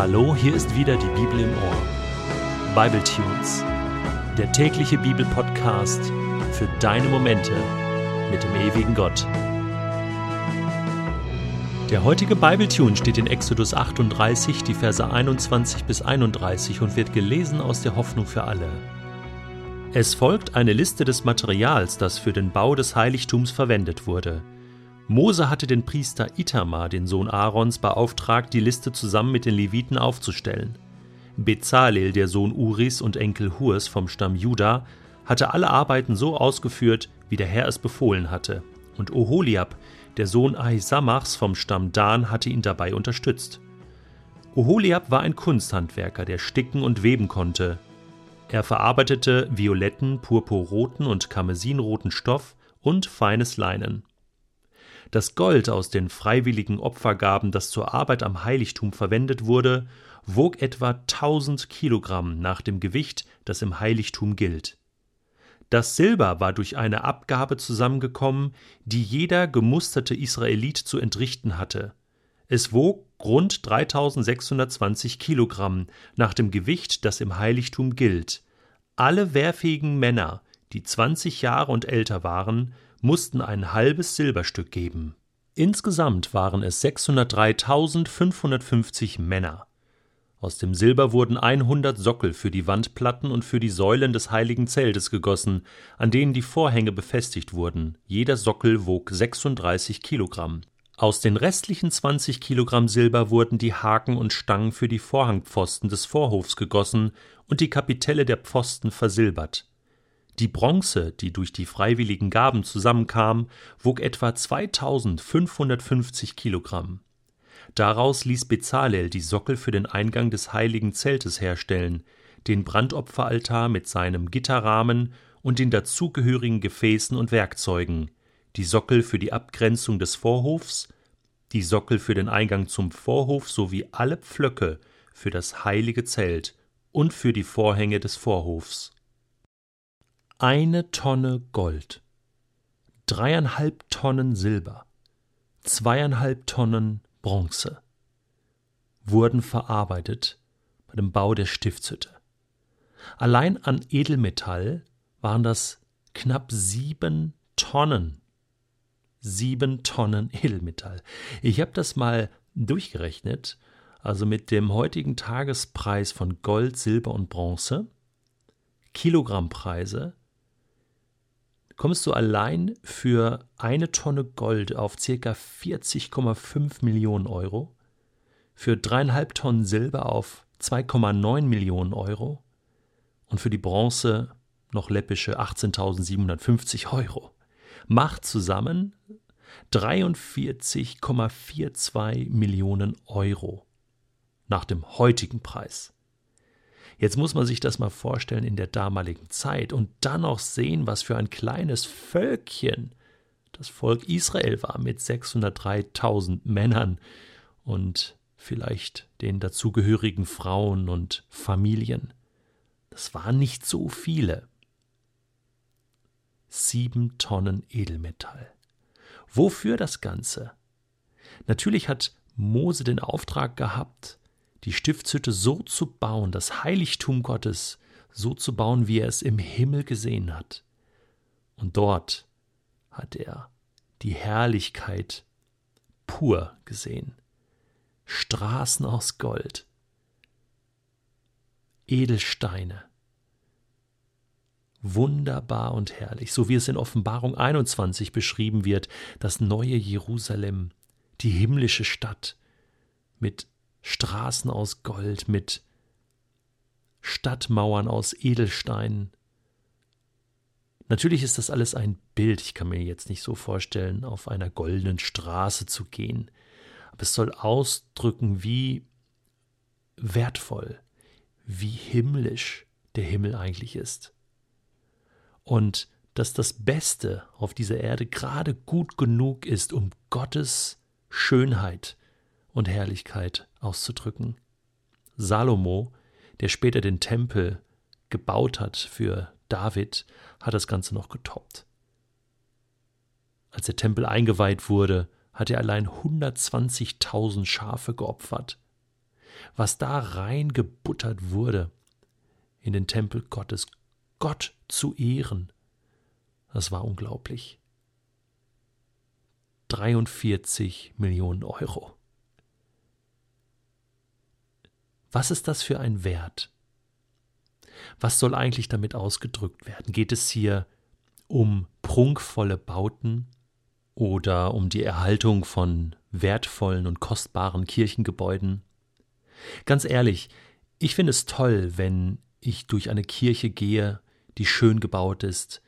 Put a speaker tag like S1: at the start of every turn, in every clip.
S1: Hallo, hier ist wieder die Bibel im Ohr. Bible Tunes, der tägliche Bibelpodcast für deine Momente mit dem ewigen Gott. Der heutige Bible Tune steht in Exodus 38, die Verse 21 bis 31 und wird gelesen aus der Hoffnung für alle. Es folgt eine Liste des Materials, das für den Bau des Heiligtums verwendet wurde. Mose hatte den Priester Itamar, den Sohn Aarons, beauftragt, die Liste zusammen mit den Leviten aufzustellen. Bezalel, der Sohn Uris und Enkel Hurs vom Stamm Juda, hatte alle Arbeiten so ausgeführt, wie der Herr es befohlen hatte, und Oholiab, der Sohn Ahisamachs vom Stamm Dan, hatte ihn dabei unterstützt. Oholiab war ein Kunsthandwerker, der sticken und weben konnte. Er verarbeitete violetten, purpurroten und karmesinroten Stoff und feines Leinen. Das Gold aus den freiwilligen Opfergaben, das zur Arbeit am Heiligtum verwendet wurde, wog etwa 1000 Kilogramm nach dem Gewicht, das im Heiligtum gilt. Das Silber war durch eine Abgabe zusammengekommen, die jeder gemusterte Israelit zu entrichten hatte. Es wog rund 3620 Kilogramm nach dem Gewicht, das im Heiligtum gilt. Alle wehrfähigen Männer, die 20 Jahre und älter waren, mussten ein halbes Silberstück geben. Insgesamt waren es 603.550 Männer. Aus dem Silber wurden 100 Sockel für die Wandplatten und für die Säulen des heiligen Zeltes gegossen, an denen die Vorhänge befestigt wurden. Jeder Sockel wog 36 Kilogramm. Aus den restlichen 20 Kilogramm Silber wurden die Haken und Stangen für die Vorhangpfosten des Vorhofs gegossen und die Kapitelle der Pfosten versilbert. Die Bronze, die durch die freiwilligen Gaben zusammenkam, wog etwa 2550 Kilogramm. Daraus ließ Bezalel die Sockel für den Eingang des heiligen Zeltes herstellen, den Brandopferaltar mit seinem Gitterrahmen und den dazugehörigen Gefäßen und Werkzeugen, die Sockel für die Abgrenzung des Vorhofs, die Sockel für den Eingang zum Vorhof sowie alle Pflöcke für das heilige Zelt und für die Vorhänge des Vorhofs eine Tonne Gold, dreieinhalb Tonnen Silber, zweieinhalb Tonnen Bronze wurden verarbeitet bei dem Bau der Stiftshütte. Allein an Edelmetall waren das knapp sieben Tonnen. Sieben Tonnen Edelmetall. Ich habe das mal durchgerechnet. Also mit dem heutigen Tagespreis von Gold, Silber und Bronze, Kilogrammpreise, kommst du allein für eine Tonne Gold auf ca. 40,5 Millionen Euro, für dreieinhalb Tonnen Silber auf 2,9 Millionen Euro und für die Bronze noch läppische 18.750 Euro. Macht zusammen 43,42 Millionen Euro nach dem heutigen Preis. Jetzt muss man sich das mal vorstellen in der damaligen Zeit und dann auch sehen, was für ein kleines Völkchen das Volk Israel war mit 603.000 Männern und vielleicht den dazugehörigen Frauen und Familien. Das waren nicht so viele. Sieben Tonnen Edelmetall. Wofür das Ganze? Natürlich hat Mose den Auftrag gehabt, die Stiftshütte so zu bauen, das Heiligtum Gottes so zu bauen, wie er es im Himmel gesehen hat. Und dort hat er die Herrlichkeit pur gesehen. Straßen aus Gold, Edelsteine, wunderbar und herrlich, so wie es in Offenbarung 21 beschrieben wird, das neue Jerusalem, die himmlische Stadt mit Straßen aus Gold mit Stadtmauern aus Edelsteinen. Natürlich ist das alles ein Bild, ich kann mir jetzt nicht so vorstellen, auf einer goldenen Straße zu gehen, aber es soll ausdrücken, wie wertvoll, wie himmlisch der Himmel eigentlich ist. Und dass das Beste auf dieser Erde gerade gut genug ist, um Gottes Schönheit und Herrlichkeit auszudrücken. Salomo, der später den Tempel gebaut hat für David, hat das Ganze noch getoppt. Als der Tempel eingeweiht wurde, hat er allein 120.000 Schafe geopfert. was da reingebuttert wurde in den Tempel Gottes, Gott zu ehren, das war unglaublich. 43 Millionen Euro. Was ist das für ein Wert? Was soll eigentlich damit ausgedrückt werden? Geht es hier um prunkvolle Bauten oder um die Erhaltung von wertvollen und kostbaren Kirchengebäuden? Ganz ehrlich, ich finde es toll, wenn ich durch eine Kirche gehe, die schön gebaut ist,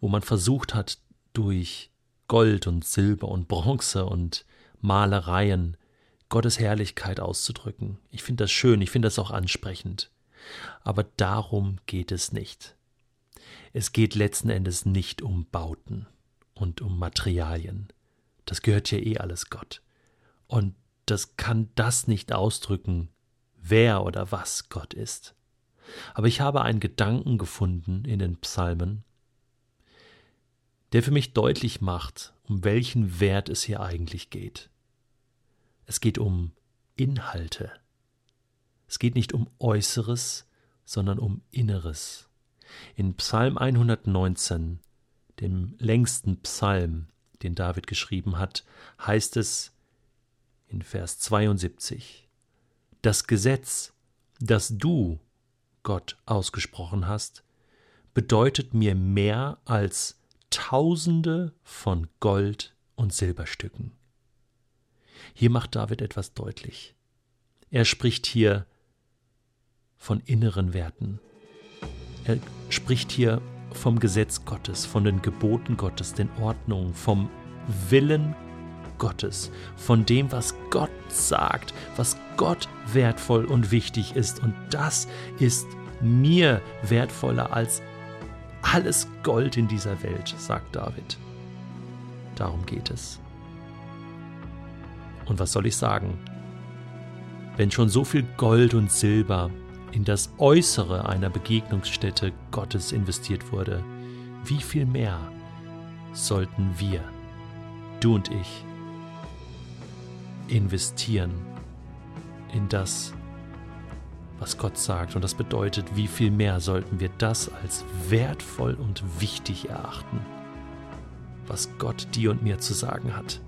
S1: wo man versucht hat, durch Gold und Silber und Bronze und Malereien Gottes Herrlichkeit auszudrücken. Ich finde das schön, ich finde das auch ansprechend. Aber darum geht es nicht. Es geht letzten Endes nicht um Bauten und um Materialien. Das gehört ja eh alles Gott. Und das kann das nicht ausdrücken, wer oder was Gott ist. Aber ich habe einen Gedanken gefunden in den Psalmen, der für mich deutlich macht, um welchen Wert es hier eigentlich geht. Es geht um Inhalte. Es geht nicht um Äußeres, sondern um Inneres. In Psalm 119, dem längsten Psalm, den David geschrieben hat, heißt es in Vers 72, Das Gesetz, das du, Gott, ausgesprochen hast, bedeutet mir mehr als Tausende von Gold- und Silberstücken. Hier macht David etwas deutlich. Er spricht hier von inneren Werten. Er spricht hier vom Gesetz Gottes, von den Geboten Gottes, den Ordnungen, vom Willen Gottes, von dem, was Gott sagt, was Gott wertvoll und wichtig ist. Und das ist mir wertvoller als alles Gold in dieser Welt, sagt David. Darum geht es. Und was soll ich sagen? Wenn schon so viel Gold und Silber in das Äußere einer Begegnungsstätte Gottes investiert wurde, wie viel mehr sollten wir, du und ich, investieren in das, was Gott sagt. Und das bedeutet, wie viel mehr sollten wir das als wertvoll und wichtig erachten, was Gott dir und mir zu sagen hat.